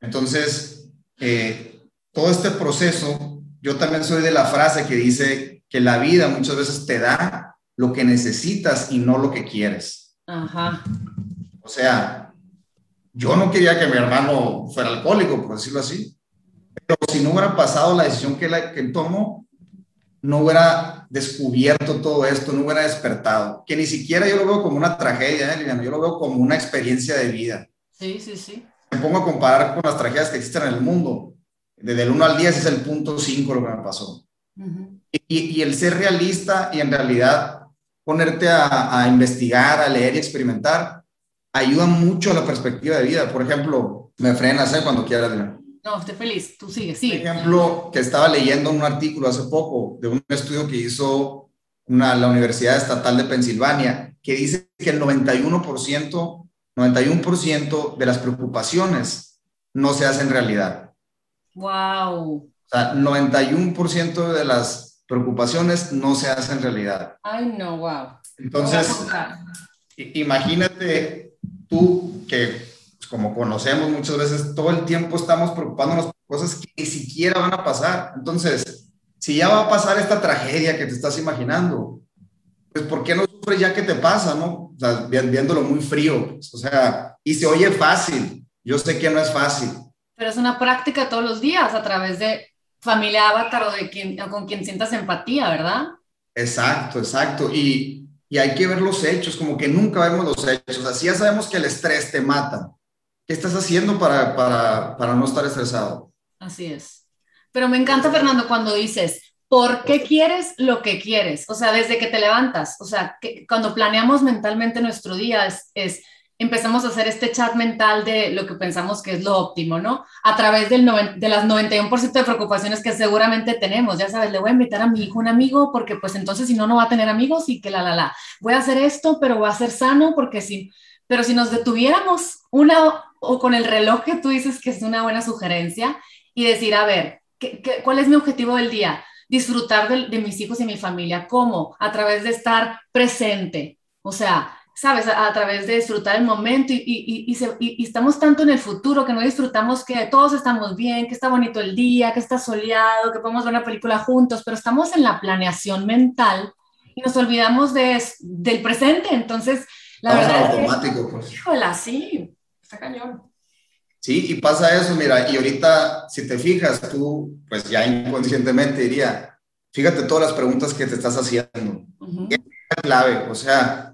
Entonces, eh, todo este proceso, yo también soy de la frase que dice que la vida muchas veces te da lo que necesitas y no lo que quieres. Ajá. O sea, yo no quería que mi hermano fuera alcohólico, por decirlo así. Pero si no hubiera pasado la decisión que, la, que él tomó, no hubiera descubierto todo esto, no hubiera despertado. Que ni siquiera yo lo veo como una tragedia, ¿eh, yo lo veo como una experiencia de vida. Sí, sí, sí. Me pongo a comparar con las tragedias que existen en el mundo. Desde el 1 al 10 es el punto 5 lo que me pasó. y, y, el ser realista y en realidad ponerte a, a investigar, a leer y experimentar, ayuda mucho a la perspectiva de vida. Por ejemplo, me frenas ¿eh? cuando quieras. No, estoy feliz, tú sigue, sigue. Por ejemplo, que estaba leyendo un artículo hace poco de un estudio que hizo una, la Universidad Estatal de Pensilvania, que dice que el 91%, 91% de las preocupaciones no se hacen realidad. ¡Wow! O sea, 91% de las preocupaciones no se hacen realidad. Ay, no, wow. Entonces, imagínate tú que pues, como conocemos muchas veces, todo el tiempo estamos preocupándonos por cosas que ni siquiera van a pasar. Entonces, si ya va a pasar esta tragedia que te estás imaginando, pues ¿por qué no sufres ya que te pasa, no? O sea, viéndolo muy frío, pues, o sea, y se oye fácil, Yo sé que no es fácil. Pero es una práctica todos los días a través de familia avatar o de quien, con quien sientas empatía, ¿verdad? Exacto, exacto. Y, y hay que ver los hechos, como que nunca vemos los hechos. Así ya sabemos que el estrés te mata. ¿Qué estás haciendo para, para, para no estar estresado? Así es. Pero me encanta, Fernando, cuando dices, ¿por qué quieres lo que quieres? O sea, desde que te levantas, o sea, que cuando planeamos mentalmente nuestro día es, es empezamos a hacer este chat mental de lo que pensamos que es lo óptimo, ¿no? A través del de las 91% de preocupaciones que seguramente tenemos, ya sabes, le voy a invitar a mi hijo un amigo porque pues entonces si no, no va a tener amigos y que la, la, la, voy a hacer esto, pero va a ser sano porque si, pero si nos detuviéramos una o con el reloj que tú dices que es una buena sugerencia y decir, a ver, ¿qué, qué, cuál es mi objetivo del día? Disfrutar de, de mis hijos y mi familia. ¿Cómo? A través de estar presente. O sea, ¿sabes? A, través de disfrutar el momento y, y, y, estamos tanto en el futuro que no disfrutamos que todos estamos bien, que está bonito el día, que está soleado, que podemos ver una película juntos, pero estamos en la planeación mental y nos olvidamos de, del presente. Entonces, la verdad. automático, es pues. Híjola, sí, está cañón. Sí, y pasa eso, mira, y ahorita, si te fijas, tú, pues ya inconscientemente diría, fíjate todas las preguntas que te estás haciendo. Es clave, o sea,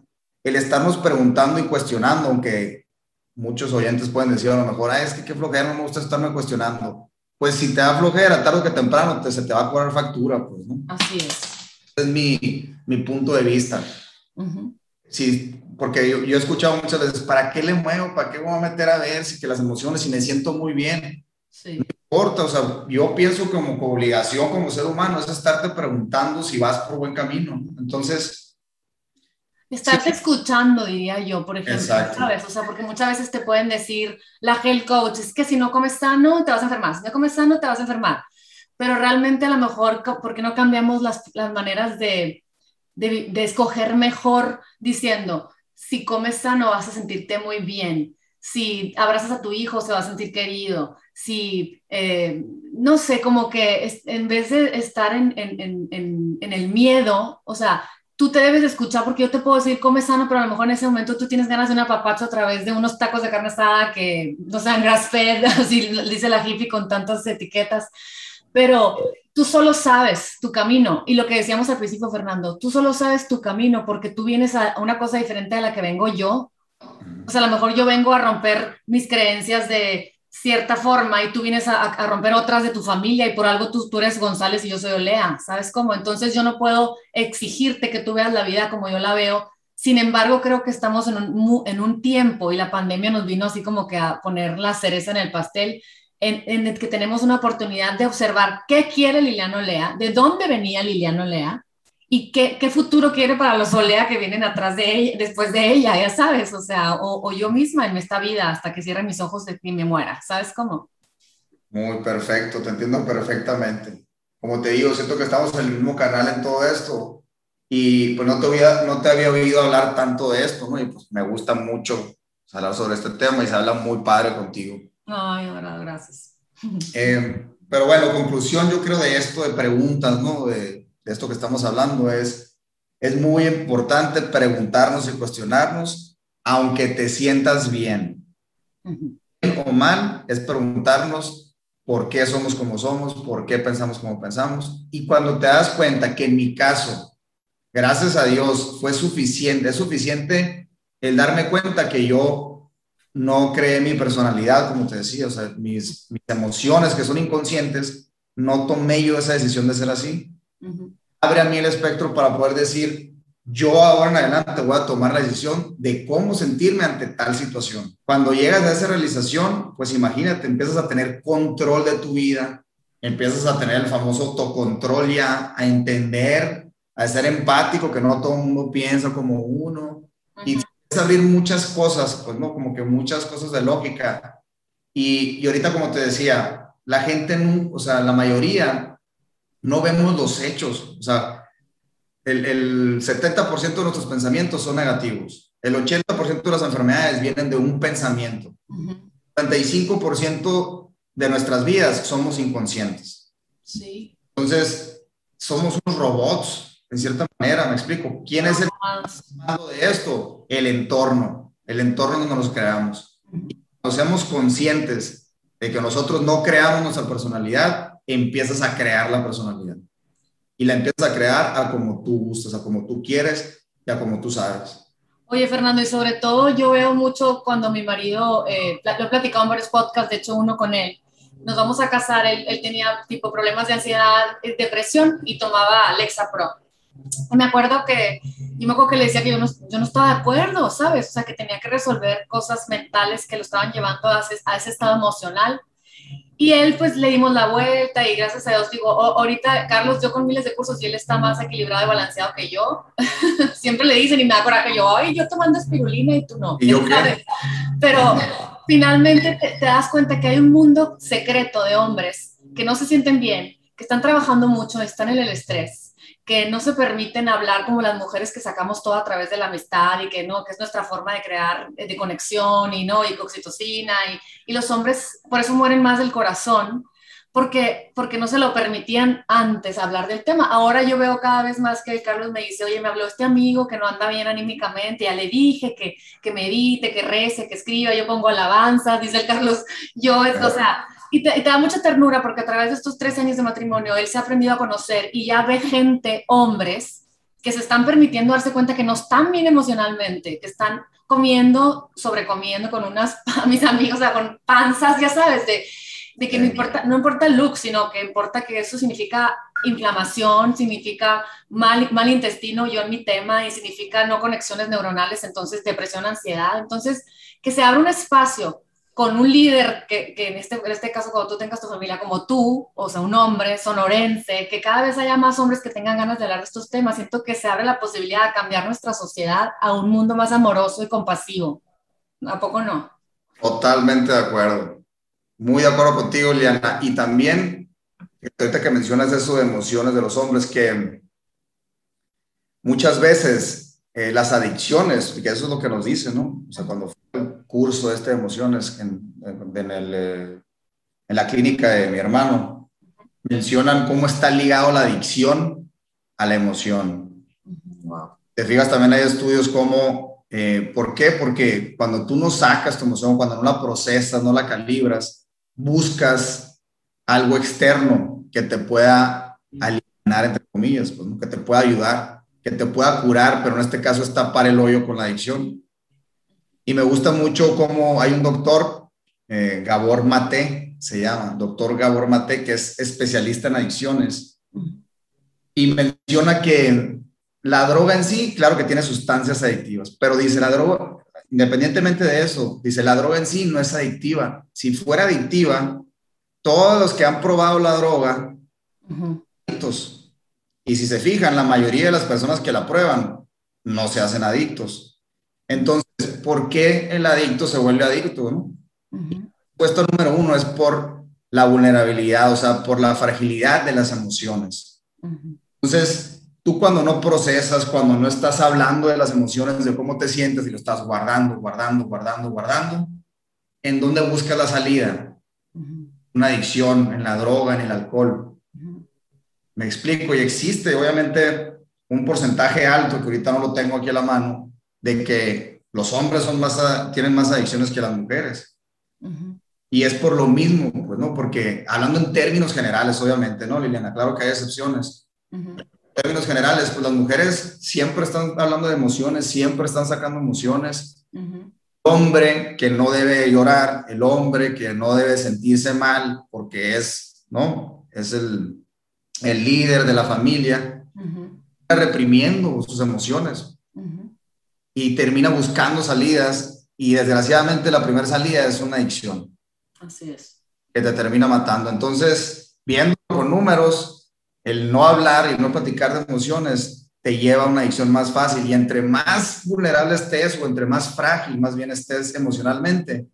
el estarnos preguntando y cuestionando, aunque muchos oyentes pueden decir a lo mejor, es que qué flojera, no me gusta estarme cuestionando. Pues si te da flojera, tarde que temprano, te, se te va a cobrar factura, pues, ¿no? Así es. es mi, mi punto de vista. Sí, porque yo, yo, he escuchado muchas veces, ¿para qué le muevo? ¿Para qué voy a meter a ver si que las emociones, si me siento muy bien? Sí. No importa, o sea, yo pienso como, como obligación como ser humano es estarte preguntando si vas por buen camino. Entonces, Estarte escuchando, diría yo, por ejemplo, ¿sabes? O sea, porque muchas veces te pueden decir, la health coach, es que si no comes sano, te vas a enfermar, si no comes sano, te vas a enfermar. Pero realmente a lo mejor, ¿por qué no cambiamos las, las maneras de, de, de, escoger mejor diciendo, si comes sano vas a sentirte muy bien, si abrazas a tu hijo se va a sentir querido, si, eh, no sé, como que es, en vez de estar en, en, en, en el miedo, o sea, tú te debes escuchar porque yo te puedo decir come sano, pero a lo mejor en ese momento tú tienes ganas de una papacho a través de unos tacos de carne asada que no sean grass fed, así dice la hippie con tantas etiquetas, pero tú solo sabes tu camino y lo que decíamos al principio, Fernando, tú solo sabes tu camino porque tú vienes a una cosa diferente a la que vengo yo. O sea, a lo mejor yo vengo a romper mis creencias de cierta forma y tú vienes a, romper otras de tu familia y por algo tú, eres González y yo soy Olea, ¿sabes cómo? Entonces yo no puedo exigirte que tú veas la vida como yo la veo. Sin embargo, creo que estamos en un, en un tiempo y la pandemia nos vino así como que a poner la cereza en el pastel, en, en el que tenemos una oportunidad de observar qué quiere Liliana Olea, de dónde venía Liliana Olea, y qué, qué, futuro quiere para los Olea que vienen atrás de ella, después de ella, ya sabes, o sea, o, o yo misma en esta vida hasta que cierre mis ojos y me muera, ¿sabes cómo? Muy perfecto, te entiendo perfectamente. Como te digo, siento que estamos en el mismo canal en todo esto y pues no te había, no te había oído hablar tanto de esto, ¿no? Y pues me gusta mucho hablar sobre este tema y se habla muy padre contigo. Ay, ahora, gracias. Eh, pero bueno, conclusión yo creo de esto, de preguntas, ¿no? De, de esto que estamos hablando es, es muy importante preguntarnos y cuestionarnos, aunque te sientas bien. Bien o mal, es preguntarnos por qué somos como somos, por qué pensamos como pensamos. Y cuando te das cuenta que en mi caso, gracias a Dios, fue suficiente, es suficiente el darme cuenta que yo no creé mi personalidad, como te decía, o sea, mis, mis emociones que son inconscientes, no tomé yo esa decisión de ser así abre a mí el espectro para poder decir, yo ahora en adelante voy a tomar la decisión de cómo sentirme ante tal situación. Cuando llegas a esa realización, pues imagínate, empiezas a tener control de tu vida, empiezas a tener el famoso autocontrol ya, a entender, a ser empático, que no todo el mundo piensa como uno, y a abrir muchas cosas, pues no, como que muchas cosas de lógica. Y, y ahorita, como te decía, la gente, o sea, la mayoría no vemos los hechos. O sea, el, el 70% de nuestros pensamientos son negativos. El 80% de las enfermedades vienen de un pensamiento. El 35% de nuestras vidas somos inconscientes. Sí. Entonces, somos unos robots, en cierta manera, me explico. ¿Quién es el de esto? El entorno, el entorno donde nos creamos. seamos conscientes de que nosotros no creamos nuestra personalidad, empiezas a crear la personalidad. Y la empiezas a crear a como tú gustas, a como tú quieres y a como tú sabes. Oye, Fernando, y sobre todo yo veo mucho cuando mi marido, eh, lo he platicado en varios podcasts, de hecho uno con él, nos vamos a casar, él, él tenía tipo problemas de ansiedad, depresión y tomaba Alexa Pro. me acuerdo que, yo me acuerdo que le decía que yo no, yo no estaba de acuerdo, ¿sabes? O sea, que tenía que resolver cosas mentales que lo estaban llevando a ese, a ese estado emocional. Y él, pues le dimos la vuelta y gracias a Dios, digo, ahorita Carlos, yo con miles de cursos y él está más equilibrado y balanceado que yo. Siempre le dicen y me da coraje, yo, ay, yo tomando espirulina y tú no. ¿Y yo qué? Pero finalmente te, das cuenta que hay un mundo secreto de hombres que no se sienten bien, que están trabajando mucho, están en el estrés, que no se permiten hablar como las mujeres que sacamos todo a través de la amistad y que no, que es nuestra forma de crear, eh, de conexión y no, y oxitocina, y, y los hombres por eso mueren más del corazón, porque, porque no se lo permitían antes hablar del tema. Ahora yo veo cada vez más que Carlos me dice, oye, me habló este amigo que no anda bien anímicamente, ya le dije que, que medite, que rece, que escriba, yo pongo alabanzas, dice el Carlos, yo, o sea, y te, da mucha ternura porque a través de estos tres años de matrimonio él se ha aprendido a conocer y ya ve gente, hombres, que se están permitiendo darse cuenta que no están bien emocionalmente, que están comiendo, sobrecomiendo con unas, mis amigos, o sea, con panzas, ya sabes, de de que no importa, no importa el look, sino que importa que eso significa inflamación, significa mal, mal intestino, yo en mi tema, y significa no conexiones neuronales, entonces depresión, ansiedad. Entonces, que se abra un espacio con un líder, que, que en, este, en este caso cuando tú tengas tu familia como tú, o sea, un hombre sonorense, que cada vez haya más hombres que tengan ganas de hablar de estos temas, siento que se abre la posibilidad de cambiar nuestra sociedad a un mundo más amoroso y compasivo. ¿A poco no? Totalmente de acuerdo. Muy de acuerdo contigo, Liana. Y también, ahorita que mencionas eso de emociones de los hombres, que muchas veces eh, las adicciones, que eso es lo que nos dicen, ¿no? O sea, cuando curso este de emociones en, en, el, eh, en la clínica de mi hermano, mencionan cómo está ligado la adicción a la emoción. Te fijas, también hay estudios como, eh, ¿por qué? Porque cuando tú no sacas tu emoción, cuando no la procesas, no la calibras, buscas algo externo que te pueda aliviar, entre comillas, pues, que te pueda ayudar, que te pueda curar, pero en este caso es tapar el hoyo con la adicción. Y me gusta mucho cómo hay un doctor, eh, Gabor Mate, se llama, doctor Gabor Mate, que es especialista en adicciones, y menciona que la droga en sí, claro que tiene sustancias adictivas, pero dice la droga, independientemente de eso, dice, la droga en sí no es adictiva. Si fuera adictiva, todos los que han probado la droga, adictos. Y si se fijan, la mayoría de las personas que la prueban no se hacen adictos. Entonces, ¿por qué el adicto se vuelve adicto? ¿no? Puesto número uno es por la vulnerabilidad, o sea, por la fragilidad de las emociones. Entonces, tú cuando no procesas, cuando no estás hablando de las emociones, de cómo te sientes y lo estás guardando, guardando, guardando, guardando, ¿en dónde buscas la salida? Una adicción, en la droga, en el alcohol. Me explico, y existe obviamente un porcentaje alto, que ahorita no lo tengo aquí a la mano, de que los hombres son más, tienen más adicciones que las mujeres. Y es por lo mismo, pues, ¿no? Porque hablando en términos generales, obviamente, ¿no, Liliana? Claro que hay excepciones términos generales, pues las mujeres siempre están hablando de emociones, siempre están sacando emociones. El hombre que no debe llorar, el hombre que no debe sentirse mal porque es, ¿no? Es el, el líder de la familia, está reprimiendo sus emociones y termina buscando salidas y desgraciadamente la primera salida es una adicción. Así es. Que te termina matando. Entonces, viendo con números, el no hablar y no platicar de emociones te lleva a una adicción más fácil y entre más vulnerable estés o entre más frágil más bien estés emocionalmente,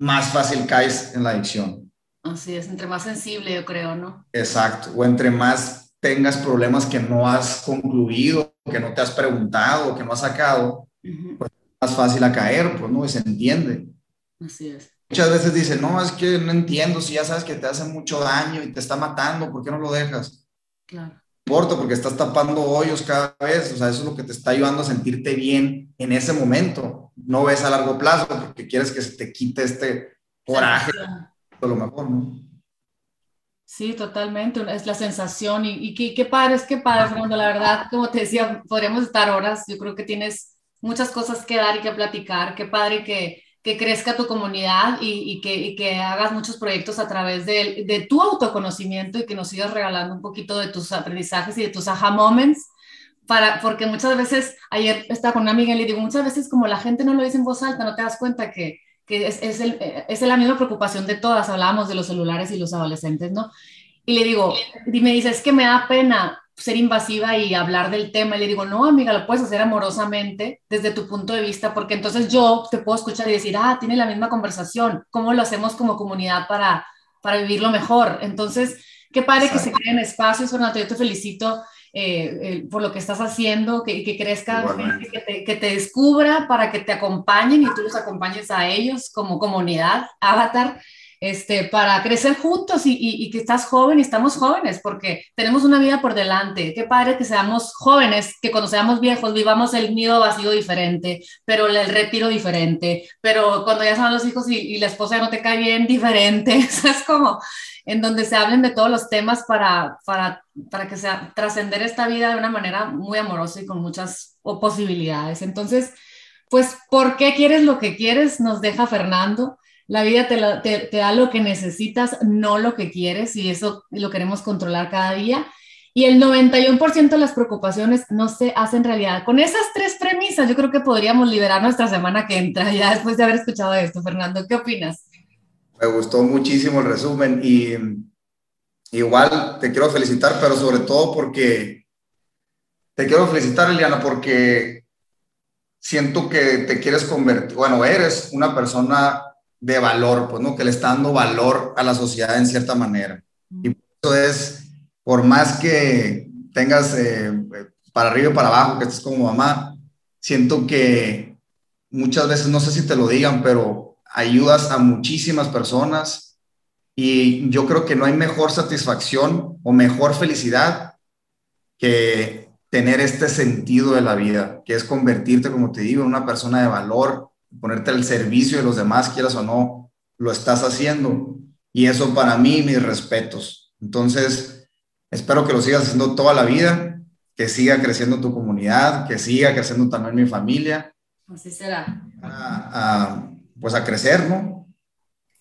más fácil caes en la adicción. Así es, entre más sensible yo creo, ¿no? Exacto, o entre más tengas problemas que no has concluido, que no te has preguntado, que no has sacado, pues más fácil a caer, pues no, se entiende. Así es. Muchas veces dicen, no, es que no entiendo, si ya sabes que te hace mucho daño y te está matando, ¿por qué no lo dejas? Claro. importa porque estás tapando hoyos cada vez, o sea, eso es lo que te está ayudando a sentirte bien en ese momento. No ves a largo plazo porque quieres que se te quite este coraje, a lo mejor, ¿no? Sí, totalmente, es la sensación y, y qué, qué padre, es que padre, Fernando, la verdad, como te decía, podríamos estar horas, yo creo que tienes muchas cosas que dar y que platicar, qué padre que, que crezca tu comunidad y, y, que, y, que, hagas muchos proyectos a través de, de, tu autoconocimiento y que nos sigas regalando un poquito de tus aprendizajes y de tus aha moments. Para, porque muchas veces, ayer estaba con una amiga y le digo, muchas veces como la gente no lo dice en voz alta, no te das cuenta que, que es, es, el, es la misma preocupación de todas, hablábamos de los celulares y los adolescentes, ¿no? Y le digo, y me dice, es que me da pena ser invasiva y hablar del tema. Y le digo, no, amiga, lo puedes hacer amorosamente desde tu punto de vista, porque entonces yo te puedo escuchar y decir, ah, tiene la misma conversación. ¿Cómo lo hacemos como comunidad para, para vivirlo mejor? Entonces, qué padre que se creen espacios, Fernando. Yo te felicito eh, eh, por lo que estás haciendo, que, que crezca, que te, que te descubra para que te acompañen y tú los acompañes a ellos como comunidad, Avatar este, para crecer juntos y, que estás joven y estamos jóvenes, porque tenemos una vida por delante. Qué padre que seamos jóvenes, que cuando seamos viejos vivamos el nido vacío diferente, pero el retiro diferente, pero cuando ya son los hijos y, la esposa no te cae bien, diferente. es como en donde se hablen de todos los temas para, para, para que sea trascender esta vida de una manera muy amorosa y con muchas posibilidades. Entonces, pues, ¿por qué quieres lo que quieres? Nos deja Fernando la vida te, da lo que necesitas, no lo que quieres, y eso lo queremos controlar cada día. Y el 91% de las preocupaciones no se hacen realidad. Con esas tres premisas, yo creo que podríamos liberar nuestra semana que entra, ya después de haber escuchado esto. Fernando, ¿qué opinas? Me gustó muchísimo el resumen y igual te quiero felicitar, pero sobre todo porque te quiero felicitar, Eliana, porque siento que te quieres convertir, bueno, eres una persona de valor, pues, ¿no? Que le está dando valor a la sociedad en cierta manera. Y eso es, por más que tengas eh, para arriba y para abajo, que estés como mamá, siento que muchas veces, no sé si te lo digan, pero ayudas a muchísimas personas y yo creo que no hay mejor satisfacción o mejor felicidad que tener este sentido de la vida, que es convertirte, como te digo, en una persona de valor, ponerte al servicio de los demás, quieras o no, lo estás haciendo. Y eso para mí, mis respetos. Entonces, espero que lo sigas haciendo toda la vida, que siga creciendo tu comunidad, que siga creciendo también mi familia. Así será. pues a crecer, ¿no?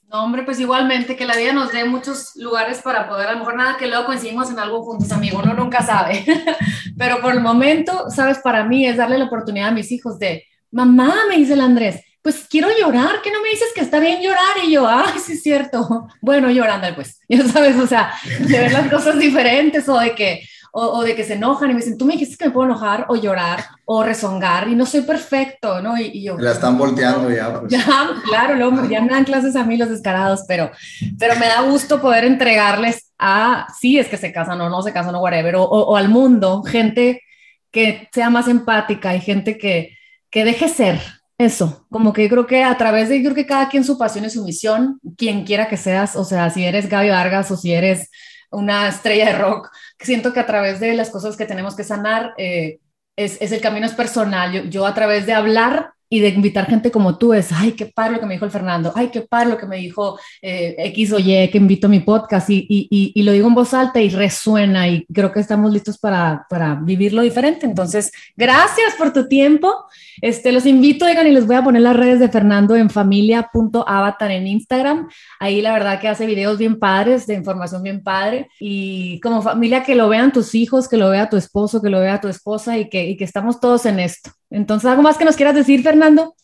No, hombre, pues igualmente que la vida nos dé muchos lugares para poder, a lo mejor nada que luego coincidimos en algo juntos, amigo, uno nunca sabe. Pero por el momento, sabes, para mí es darle la oportunidad a mis hijos de, mamá, me dice el Andrés, pues quiero llorar, ¿qué no me dices que está bien llorar? Y yo, ay, sí es cierto. Bueno, llorando pues, ya sabes, o sea, de ver las cosas diferentes o de que, o, de que se enojan y me dicen, tú me dijiste que me puedo enojar o llorar o rezongar y no soy perfecto, ¿no? Y, yo... La están volteando ya. Pues. Ya, claro, luego ya me dan clases a mí los descarados, pero, pero me da gusto poder entregarles a, sí, es que se casan o no se casan o whatever, o, o al mundo, gente que sea más empática y gente que que deje ser eso, como que yo creo que a través de, yo creo que cada quien su pasión y su misión, quien quiera que seas, o sea, si eres Gaby Vargas o si eres una estrella de rock, siento que a través de las cosas que tenemos que sanar, eh, es, es, el camino es personal. Yo, yo, a través de hablar y de invitar gente como tú es, ay, qué padre lo que me dijo el Fernando, ay, qué padre lo que me dijo eh, X o Y, que invito a mi podcast y, y, y, lo digo en voz alta y resuena y creo que estamos listos para, para vivirlo diferente. Entonces, gracias por tu tiempo. Este, los invito, oigan, y les voy a poner las redes de Fernando en familia.avatar en Instagram. Ahí la verdad que hace videos bien padres, de información bien padre. Y como familia que lo vean tus hijos, que lo vea tu esposo, que lo vea tu esposa y que, y que estamos todos en esto. Entonces, ¿algo más que nos quieras decir, Fernando?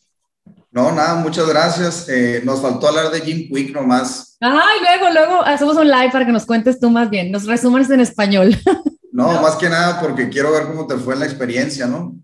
No, nada, muchas gracias. Eh, nos faltó hablar de Jim Quick nomás. Ay, luego, luego hacemos un live para que nos cuentes tú más bien, nos resumas en español. No, más que nada porque quiero ver cómo te fue en la experiencia, ¿no?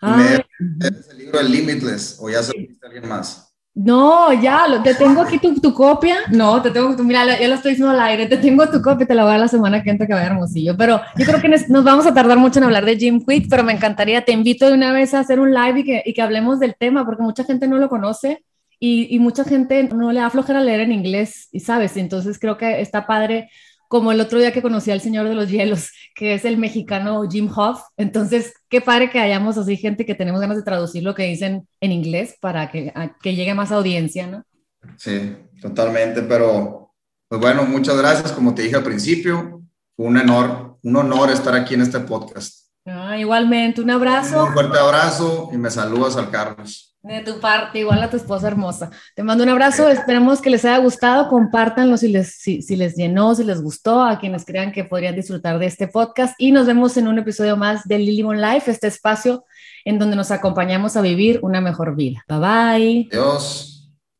Me, el libro de Limitless o ya se lo a alguien más. No, ya, te tengo aquí tu, tu, copia. No, te tengo, tu, mira, ya lo estoy diciendo al aire, te tengo tu copia, te la voy a dar la semana que entra que vaya hermosillo. Pero yo creo que nos vamos a tardar mucho en hablar de Jim Quick, pero me encantaría, te invito de una vez a hacer un live y que, y que hablemos del tema, porque mucha gente no lo conoce y, y mucha gente no le da flojera leer en inglés, y sabes, entonces creo que está padre como el otro día que conocí al Señor de los Hielos, que es el mexicano Jim Hoff. Entonces, qué padre que hayamos así gente que tenemos ganas de traducir lo que dicen en inglés para que, que llegue más audiencia, ¿no? Sí, totalmente, pero pues bueno, muchas gracias, como te dije al principio, fue un honor, un honor estar aquí en este podcast. Ah, igualmente, un abrazo. Un fuerte abrazo y me saludas al Carlos. De tu parte, igual a tu esposa hermosa. Te mando un abrazo, esperemos que les haya gustado, compártanlo si les, si, si les llenó, si les gustó, a quienes crean que podrían disfrutar de este podcast y nos vemos en un episodio más de Lily Life, este espacio en donde nos acompañamos a vivir una mejor vida. Bye bye. Adiós.